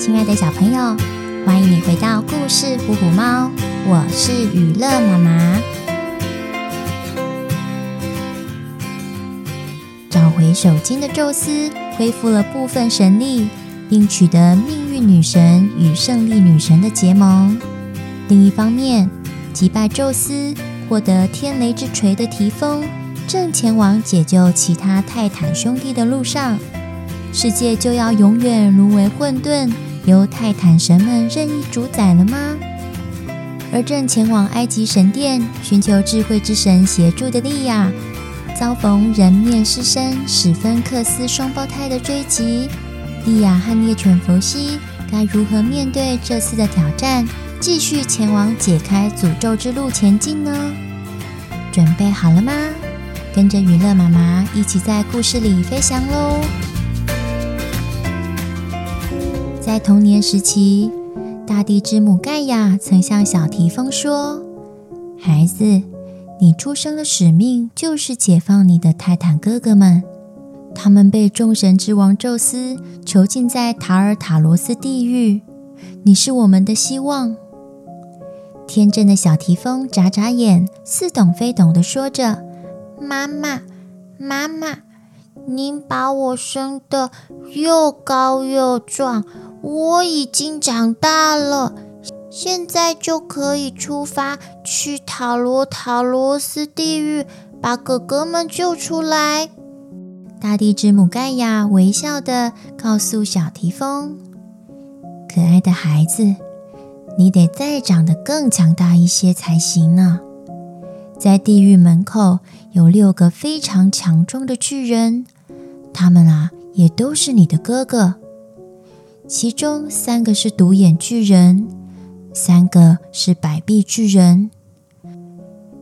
亲爱的小朋友，欢迎你回到故事《虎虎猫》，我是予乐妈妈。找回手巾的宙斯恢复了部分神力，并取得命运女神与胜利女神的结盟。另一方面，击败宙斯获得天雷之锤的提丰，正前往解救其他泰坦兄弟的路上。世界就要永远沦为混沌，由泰坦神们任意主宰了吗？而正前往埃及神殿寻求智慧之神协助的莉亚，遭逢人面狮身史芬克斯双胞胎的追击。莉亚和猎犬弗西该如何面对这次的挑战？继续前往解开诅咒之路前进呢？准备好了吗？跟着娱乐妈妈一起在故事里飞翔喽！在童年时期，大地之母盖亚曾向小提丰说：“孩子，你出生的使命就是解放你的泰坦哥哥们。他们被众神之王宙斯囚禁在塔尔塔罗斯地狱，你是我们的希望。”天真的小提丰眨眨眼，似懂非懂地说着：“妈妈，妈妈，您把我生得又高又壮，我已经长大了，现在就可以出发去塔罗塔罗斯地狱，把哥哥们救出来。”大地之母盖亚微笑地告诉小提风：“可爱的孩子。”你得再长得更强大一些才行呢。在地狱门口有六个非常强壮的巨人，他们啊也都是你的哥哥。其中三个是独眼巨人，三个是百臂巨人。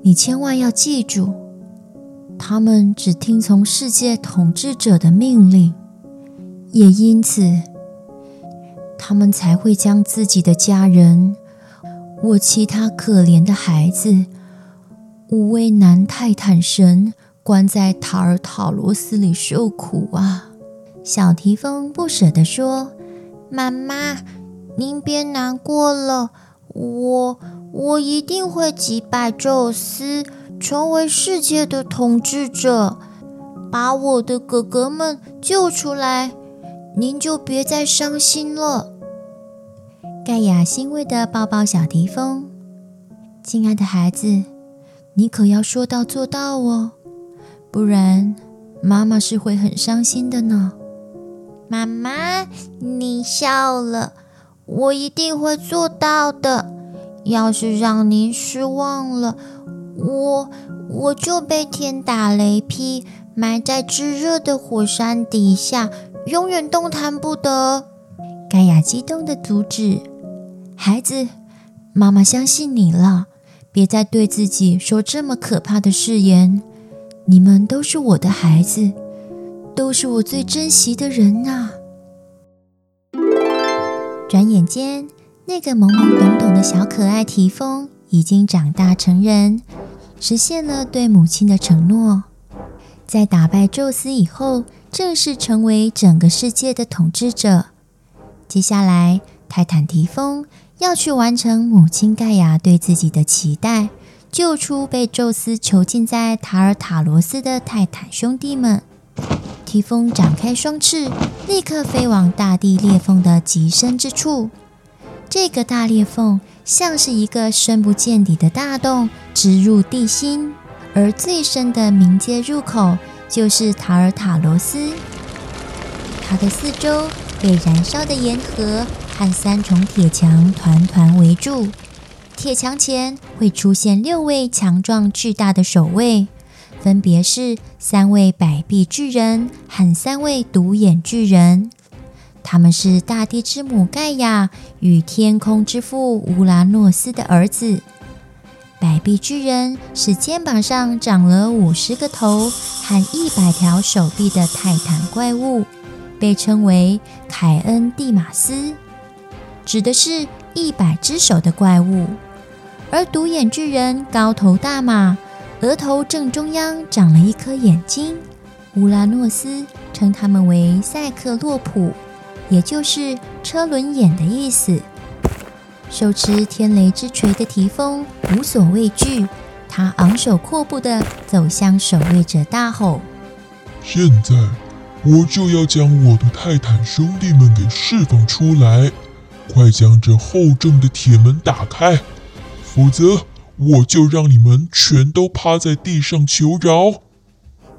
你千万要记住，他们只听从世界统治者的命令，也因此。他们才会将自己的家人，我其他可怜的孩子，五位男泰坦神关在塔尔塔罗斯里受苦啊！小提风不舍地说：“妈妈，您别难过了，我我一定会击败宙斯，成为世界的统治者，把我的哥哥们救出来。”您就别再伤心了。盖亚欣慰的抱抱小提丰，亲爱的孩子，你可要说到做到哦，不然妈妈是会很伤心的呢。妈妈，你笑了，我一定会做到的。要是让您失望了，我我就被天打雷劈，埋在炙热的火山底下。永远动弹不得。盖亚激动的阻止孩子：“妈妈相信你了，别再对自己说这么可怕的誓言。你们都是我的孩子，都是我最珍惜的人呐。”转眼间，那个懵懵懂懂的小可爱提丰已经长大成人，实现了对母亲的承诺。在打败宙斯以后，正式成为整个世界的统治者。接下来，泰坦提丰要去完成母亲盖亚对自己的期待，救出被宙斯囚禁在塔尔塔罗斯的泰坦兄弟们。提丰展开双翅，立刻飞往大地裂缝的极深之处。这个大裂缝像是一个深不见底的大洞，直入地心，而最深的冥界入口。就是塔尔塔罗斯，它的四周被燃烧的岩河和三重铁墙团团围住。铁墙前会出现六位强壮巨大的守卫，分别是三位百臂巨人和三位独眼巨人。他们是大地之母盖亚与天空之父乌拉诺斯的儿子。百臂巨人是肩膀上长了五十个头和一百条手臂的泰坦怪物，被称为凯恩蒂马斯，指的是一百只手的怪物。而独眼巨人高头大马，额头正中央长了一颗眼睛，乌拉诺斯称他们为赛克洛普，也就是车轮眼的意思。手持天雷之锤的提丰无所畏惧，他昂首阔步地走向守卫者，大吼：“现在我就要将我的泰坦兄弟们给释放出来！快将这厚重的铁门打开，否则我就让你们全都趴在地上求饶！”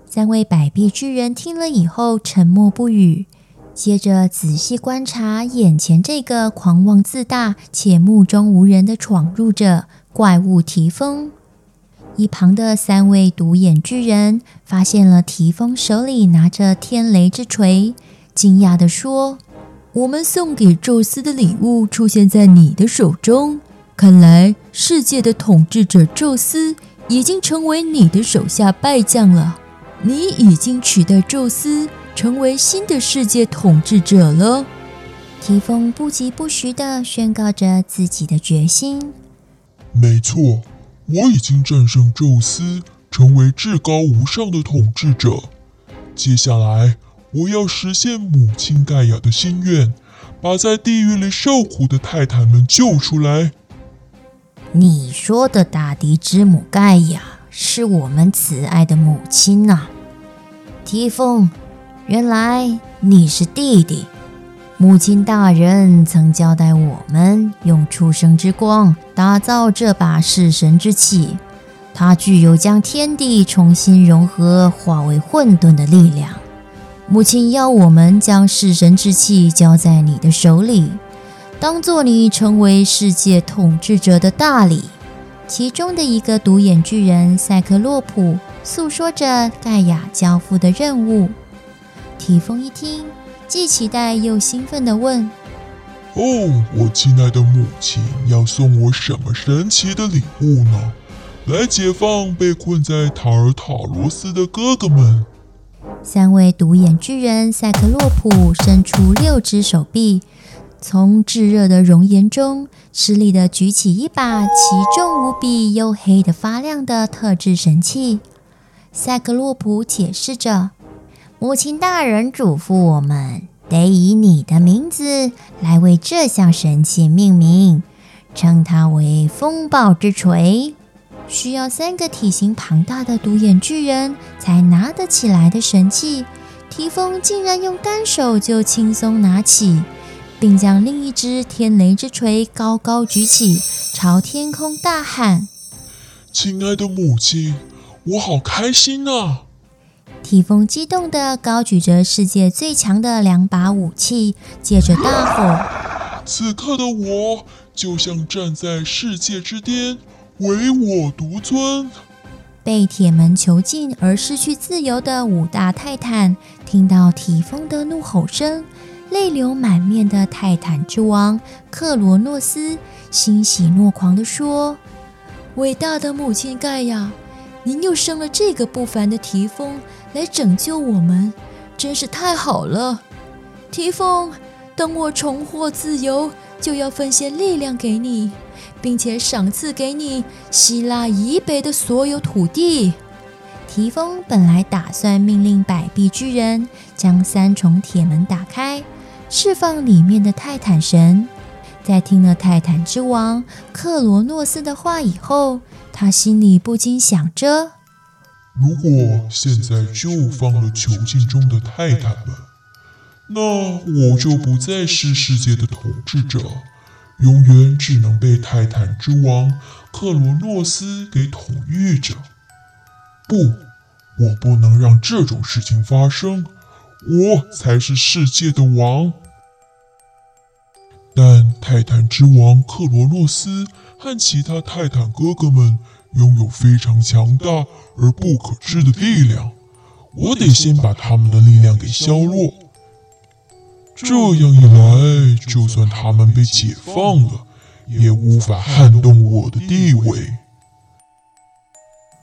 三位百臂巨人听了以后沉默不语。接着仔细观察眼前这个狂妄自大且目中无人的闯入者怪物提丰。一旁的三位独眼巨人发现了提丰手里拿着天雷之锤，惊讶地说：“我们送给宙斯的礼物出现在你的手中，看来世界的统治者宙斯已经成为你的手下败将了。你已经取代宙斯。”成为新的世界统治者了。提丰不疾不徐地宣告着自己的决心。没错，我已经战胜宙斯，成为至高无上的统治者。接下来，我要实现母亲盖亚的心愿，把在地狱里受苦的泰坦们救出来。你说的大地之母盖亚是我们慈爱的母亲呐，提丰。原来你是弟弟，母亲大人曾交代我们用出生之光打造这把弑神之器，它具有将天地重新融合、化为混沌的力量。母亲要我们将弑神之器交在你的手里，当做你成为世界统治者的大礼。其中的一个独眼巨人赛克洛普诉说着盖亚交付的任务。提丰一听，既期待又兴奋地问：“哦，我亲爱的母亲要送我什么神奇的礼物呢？来解放被困在塔尔塔罗斯的哥哥们。”三位独眼巨人赛克洛普伸出六只手臂，从炙热的熔岩中吃力地举起一把奇重无比又黑得发亮的特制神器。赛克洛普解释着。母亲大人嘱咐我们，得以你的名字来为这项神器命名，称它为“风暴之锤”。需要三个体型庞大的独眼巨人才拿得起来的神器，提丰竟然用单手就轻松拿起，并将另一只天雷之锤高高举起，朝天空大喊：“亲爱的母亲，我好开心啊！”提风激动地高举着世界最强的两把武器，接着大吼：“ 此刻的我就像站在世界之巅，唯我独尊。”被铁门囚禁而失去自由的五大泰坦听到提风的怒吼声，泪流满面的泰坦之王克罗诺斯欣喜若狂地说：“伟大的母亲盖亚，您又生了这个不凡的提丰。”来拯救我们，真是太好了！提丰，等我重获自由，就要分献力量给你，并且赏赐给你希腊以北的所有土地。提丰本来打算命令百臂巨人将三重铁门打开，释放里面的泰坦神。在听了泰坦之王克罗诺斯的话以后，他心里不禁想着。如果现在就放了囚禁中的泰坦们，那我就不再是世界的统治者，永远只能被泰坦之王克罗诺斯给统御着。不，我不能让这种事情发生，我才是世界的王。但泰坦之王克罗诺斯和其他泰坦哥哥们。拥有非常强大而不可知的力量，我得先把他们的力量给削弱。这样一来，就算他们被解放了，也无法撼动我的地位。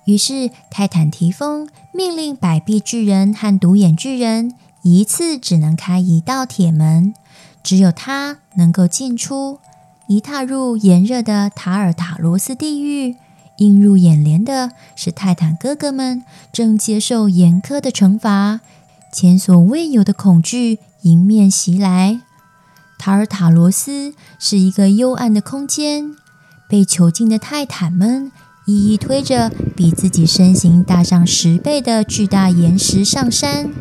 于是，泰坦提丰命令百臂巨人和独眼巨人一次只能开一道铁门，只有他能够进出。一踏入炎热的塔尔塔罗斯地狱。映入眼帘的是泰坦哥哥们正接受严苛的惩罚，前所未有的恐惧迎面袭来。塔尔塔罗斯是一个幽暗的空间，被囚禁的泰坦们一一推着比自己身形大上十倍的巨大岩石上山。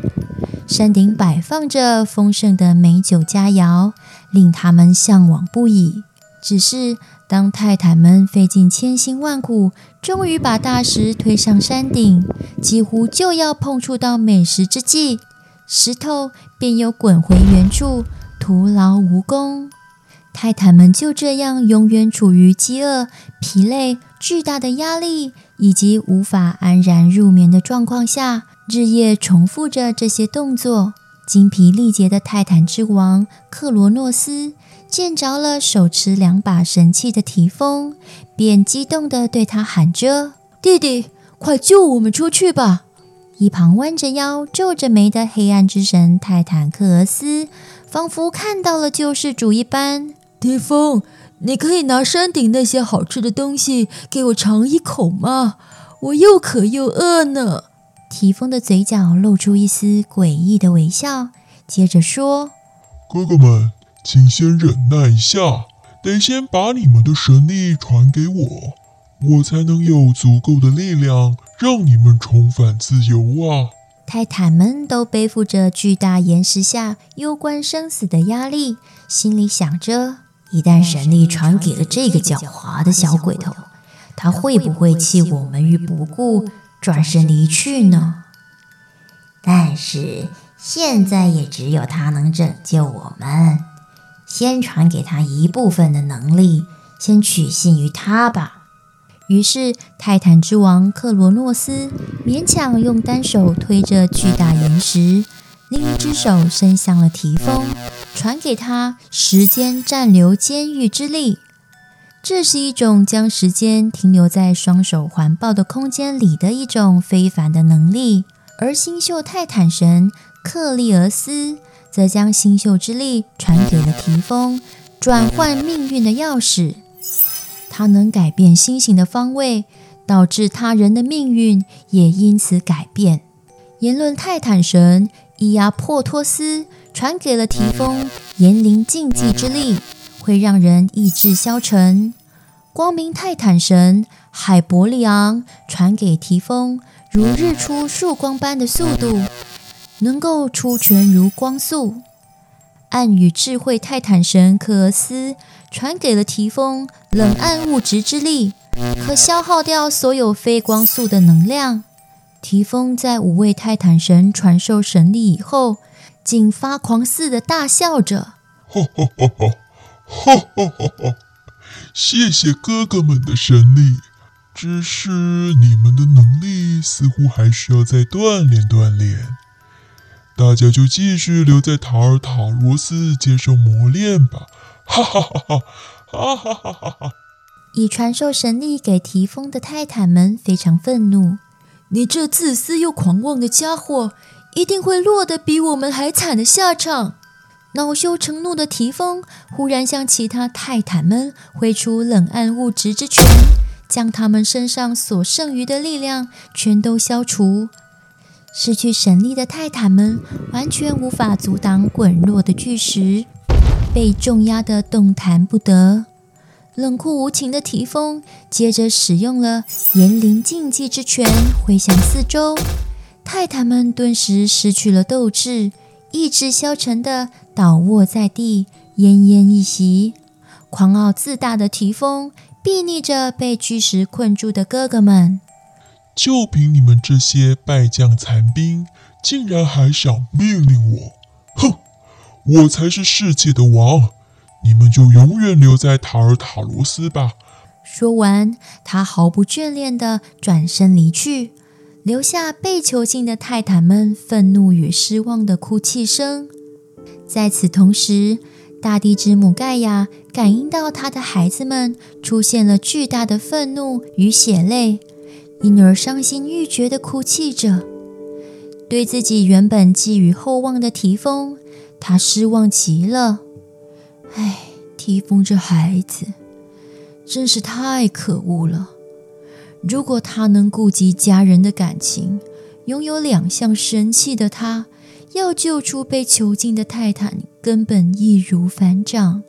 山顶摆放着丰盛的美酒佳肴，令他们向往不已。只是当泰坦们费尽千辛万苦，终于把大石推上山顶，几乎就要碰触到美食之际，石头便又滚回原处，徒劳无功。泰坦们就这样永远处于饥饿、疲累、巨大的压力以及无法安然入眠的状况下。日夜重复着这些动作，精疲力竭的泰坦之王克罗诺斯见着了手持两把神器的提丰，便激动地对他喊着：“弟弟，快救我们出去吧！”一旁弯着腰、皱着眉的黑暗之神泰坦克俄斯，仿佛看到了救世主一般：“提丰，你可以拿山顶那些好吃的东西给我尝一口吗？我又渴又饿呢。”提风的嘴角露出一丝诡异的微笑，接着说：“哥哥们，请先忍耐一下，得先把你们的神力传给我，我才能有足够的力量让你们重返自由啊！”泰坦们都背负着巨大岩石下攸关生死的压力，心里想着：一旦神力传给了这个狡猾的小鬼头，他会不会弃我们于不顾？转身离去呢？但是现在也只有他能拯救我们。先传给他一部分的能力，先取信于他吧。于是，泰坦之王克罗诺斯勉强用单手推着巨大岩石，另一只手伸向了提丰，传给他时间暂留监狱之力。这是一种将时间停留在双手环抱的空间里的一种非凡的能力，而星宿泰坦神克利俄斯则将星宿之力传给了提丰，转换命运的钥匙。它能改变星星的方位，导致他人的命运也因此改变。言论泰坦神伊亚珀托斯传给了提丰言灵禁忌之力。会让人意志消沉。光明泰坦神海伯利昂传给提丰如日出曙光般的速度，能够出拳如光速。暗与智慧泰坦神克俄斯传给了提丰冷暗物质之力，可消耗掉所有非光速的能量。提丰在五位泰坦神传授神力以后，竟发狂似的大笑着。哈哈哈哈！谢谢哥哥们的神力，只是你们的能力似乎还需要再锻炼锻炼。大家就继续留在塔尔塔罗斯接受磨练吧！哈哈哈哈！哈哈哈哈哈！已传授神力给提丰的泰坦们非常愤怒：“你这自私又狂妄的家伙，一定会落得比我们还惨的下场！”恼羞成怒的提丰忽然向其他泰坦们挥出冷暗物质之拳，将他们身上所剩余的力量全都消除。失去神力的泰坦们完全无法阻挡滚落的巨石，被重压得动弹不得。冷酷无情的提丰接着使用了炎灵禁忌之拳，挥向四周，泰坦们顿时失去了斗志。意志消沉的倒卧在地，奄奄一息。狂傲自大的提丰睥睨着被巨石困住的哥哥们，就凭你们这些败将残兵，竟然还想命令我？哼！我才是世界的王，你们就永远留在塔尔塔罗斯吧。说完，他毫不眷恋地转身离去。留下被囚禁的泰坦们愤怒与失望的哭泣声。在此同时，大地之母盖亚感应到她的孩子们出现了巨大的愤怒与血泪，因而伤心欲绝地哭泣着。对自己原本寄予厚望的提丰，他失望极了。唉，提丰这孩子真是太可恶了。如果他能顾及家人的感情，拥有两项神器的他，要救出被囚禁的泰坦根本易如反掌。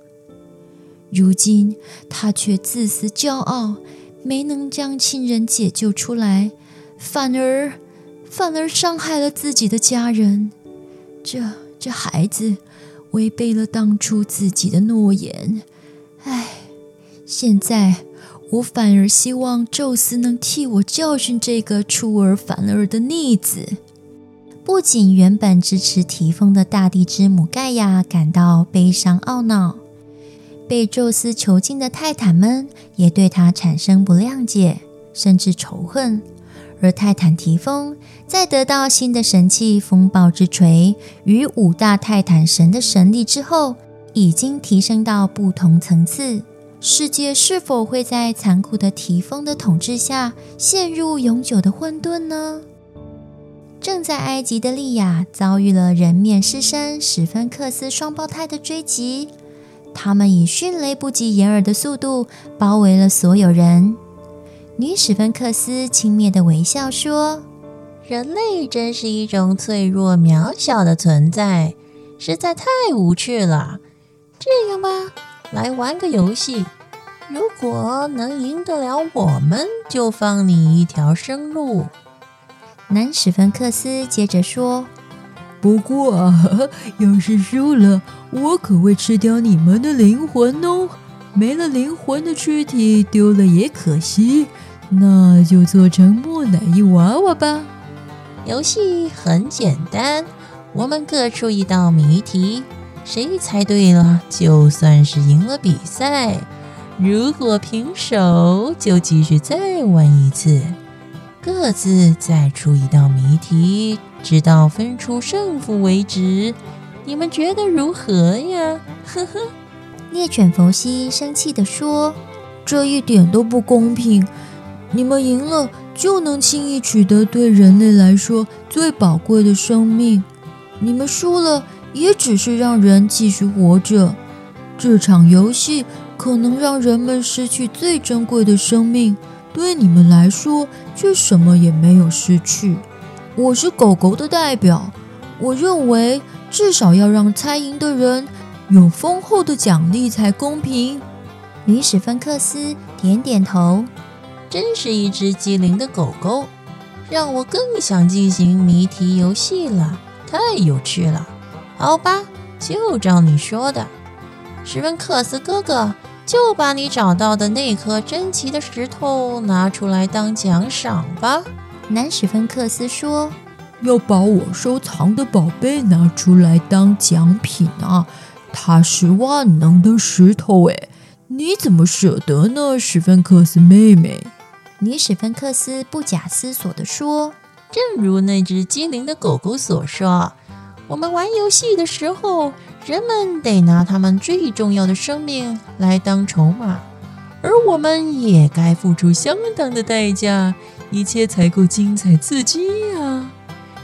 如今他却自私骄傲，没能将亲人解救出来，反而反而伤害了自己的家人。这这孩子违背了当初自己的诺言。唉，现在我反而希望宙斯能替我教训这个出尔反尔的逆子。不仅原本支持提丰的大地之母盖亚感到悲伤懊恼，被宙斯囚禁的泰坦们也对他产生不谅解，甚至仇恨。而泰坦提丰在得到新的神器风暴之锤与五大泰坦神的神力之后，已经提升到不同层次。世界是否会在残酷的提丰的统治下陷入永久的混沌呢？正在埃及的莉亚遭遇了人面狮身史芬克斯双胞胎的追击，他们以迅雷不及掩耳的速度包围了所有人。女史芬克斯轻蔑地微笑说：“人类真是一种脆弱渺小的存在，实在太无趣了。这样吧，来玩个游戏，如果能赢得了我们，就放你一条生路。”男史芬克斯接着说：“不过啊，要是输了，我可会吃掉你们的灵魂哦。没了灵魂的躯体，丢了也可惜。那就做成木乃伊娃娃吧。游戏很简单，我们各出一道谜题，谁猜对了，就算是赢了比赛。如果平手，就继续再玩一次。”各自再出一道谜题，直到分出胜负为止。你们觉得如何呀？呵呵。猎犬佛西生气地说：“这一点都不公平！你们赢了就能轻易取得对人类来说最宝贵的生命，你们输了也只是让人继续活着。这场游戏可能让人们失去最珍贵的生命。”对你们来说，却什么也没有失去。我是狗狗的代表，我认为至少要让猜赢的人有丰厚的奖励才公平。女史芬克斯点点头，真是一只机灵的狗狗，让我更想进行谜题游戏了，太有趣了。好吧，就照你说的，史芬克斯哥哥。就把你找到的那颗珍奇的石头拿出来当奖赏吧。男史芬克斯说：“要把我收藏的宝贝拿出来当奖品啊！它是万能的石头，诶，你怎么舍得呢，史芬克斯妹妹？”女史芬克斯不假思索地说：“正如那只机灵的狗狗所说，我们玩游戏的时候。”人们得拿他们最重要的生命来当筹码，而我们也该付出相当的代价，一切才够精彩刺激呀！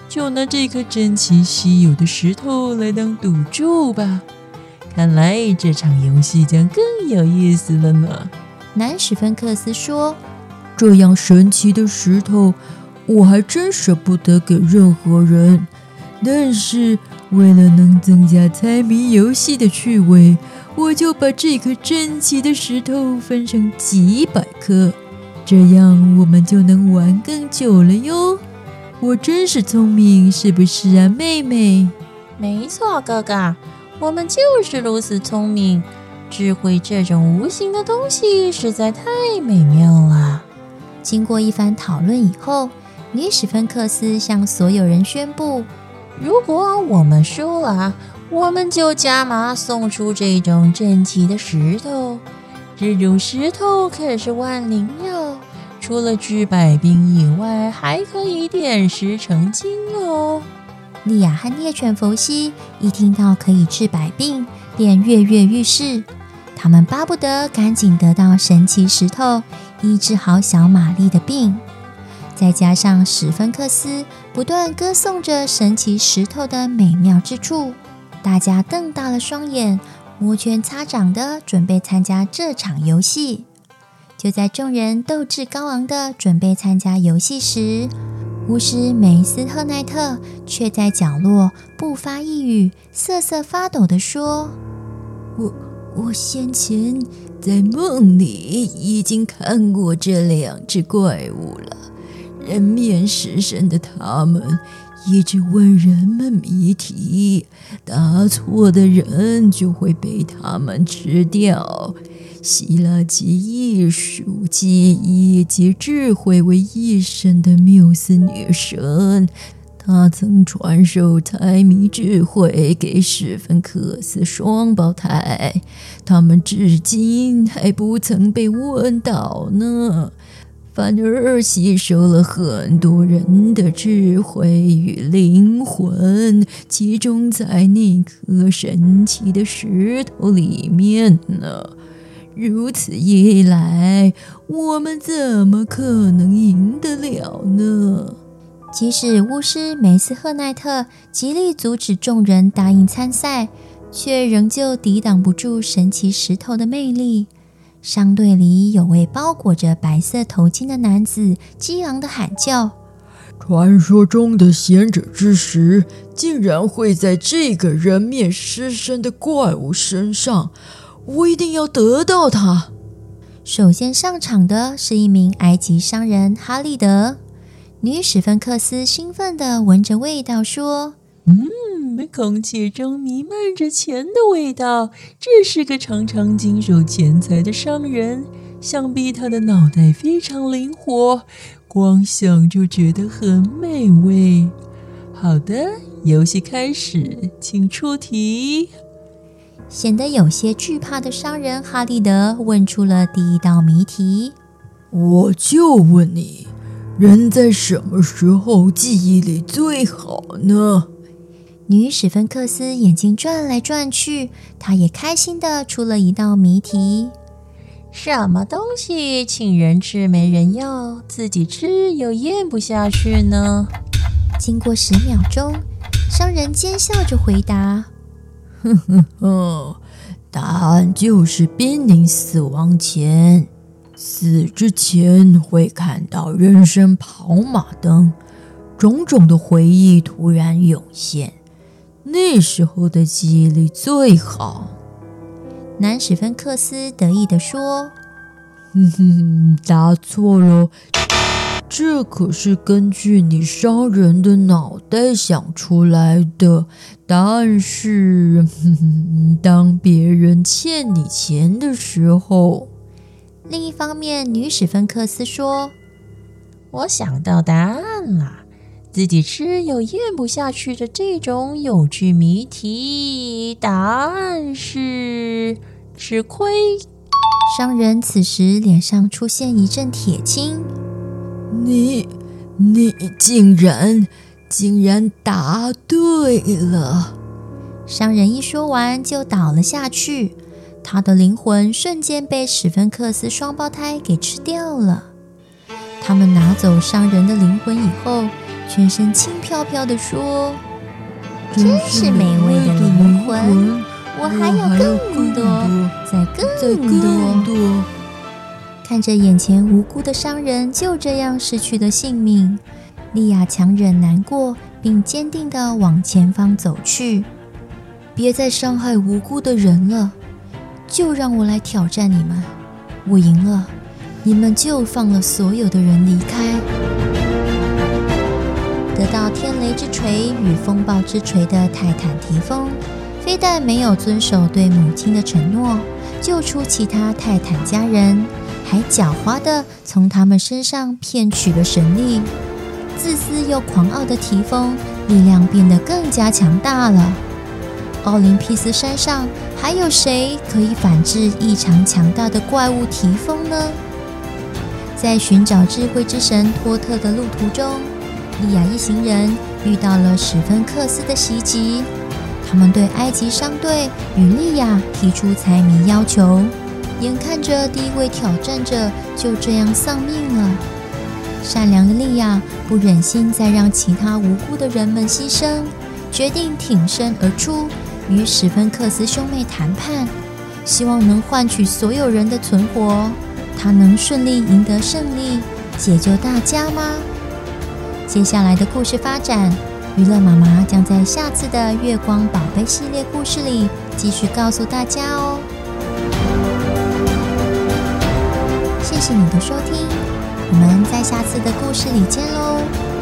就拿这颗珍奇稀有的石头来当赌注吧，看来这场游戏将更有意思了呢。南史芬克斯说：“这样神奇的石头，我还真舍不得给任何人，但是……”为了能增加猜谜游戏的趣味，我就把这颗珍奇的石头分成几百颗，这样我们就能玩更久了哟。我真是聪明，是不是啊，妹妹？没错，哥哥，我们就是如此聪明。智慧这种无形的东西实在太美妙了。经过一番讨论以后，女史芬克斯向所有人宣布。如果我们输了，我们就加码送出这种珍奇的石头。这种石头可是万灵药，除了治百病以外，还可以点石成金哦。莉亚和猎犬弗西一听到可以治百病，便跃跃欲试。他们巴不得赶紧得到神奇石头，医治好小玛丽的病。再加上史芬克斯不断歌颂着神奇石头的美妙之处，大家瞪大了双眼，摩拳擦掌的准备参加这场游戏。就在众人斗志高昂的准备参加游戏时，巫师梅斯赫奈特却在角落不发一语，瑟瑟发抖地说：“我我先前在梦里已经看过这两只怪物了。人面狮身的他们一直问人们谜题，答错的人就会被他们吃掉。”希腊记忆术、记忆及智慧为一身的缪斯女神，她曾传授猜谜智慧给史芬克斯双胞胎，他们至今还不曾被问倒呢，反而吸收了很多人的智慧与灵魂，集中在那颗神奇的石头里面呢。如此一来，我们怎么可能赢得了呢？即使巫师梅斯赫奈特极力阻止众人答应参赛，却仍旧抵挡不住神奇石头的魅力。商队里有位包裹着白色头巾的男子，激昂的喊叫：“传说中的贤者之石，竟然会在这个人面狮身的怪物身上！”我一定要得到它。首先上场的是一名埃及商人哈利德。女史芬克斯兴奋地闻着味道说：“嗯，空气中弥漫着钱的味道。这是个常常经手钱财的商人，想必他的脑袋非常灵活，光想就觉得很美味。”好的，游戏开始，请出题。显得有些惧怕的商人哈利德问出了第一道谜题：“我就问你，人在什么时候记忆力最好呢？”女史芬克斯眼睛转来转去，她也开心的出了一道谜题：“什么东西请人吃没人要，自己吃又咽不下去呢？”经过十秒钟，商人奸笑着回答。哼哼哼，答案就是濒临死亡前，死之前会看到人生跑马灯，种种的回忆突然涌现，那时候的记忆力最好。男史芬克斯得意地说：“哼哼，答错了。”这可是根据你商人的脑袋想出来的。答案是，当别人欠你钱的时候。另一方面，女史芬克斯说：“我想到答案了，自己吃又咽不下去的这种有趣谜题，答案是吃亏。”商人此时脸上出现一阵铁青。你，你竟然竟然答对了！商人一说完就倒了下去，他的灵魂瞬间被史芬克斯双胞胎给吃掉了。他们拿走商人的灵魂以后，全身轻飘飘地说：“真是美味的灵魂，我还有更多，再更多。”看着眼前无辜的商人就这样失去了性命，莉亚强忍难过，并坚定地往前方走去。别再伤害无辜的人了，就让我来挑战你们。我赢了，你们就放了所有的人离开。得到天雷之锤与风暴之锤的泰坦提丰，非但没有遵守对母亲的承诺，救出其他泰坦家人。还狡猾地从他们身上骗取了神力，自私又狂傲的提丰力量变得更加强大了。奥林匹斯山上还有谁可以反制异常强大的怪物提丰呢？在寻找智慧之神托特的路途中，莉亚一行人遇到了史芬克斯的袭击，他们对埃及商队与莉亚提出财迷要求。眼看着第一位挑战者就这样丧命了，善良的莉亚不忍心再让其他无辜的人们牺牲，决定挺身而出，与史芬克斯兄妹谈判，希望能换取所有人的存活。他能顺利赢得胜利，解救大家吗？接下来的故事发展，娱乐妈妈将在下次的月光宝贝系列故事里继续告诉大家哦。谢谢你的收听，我们在下次的故事里见喽。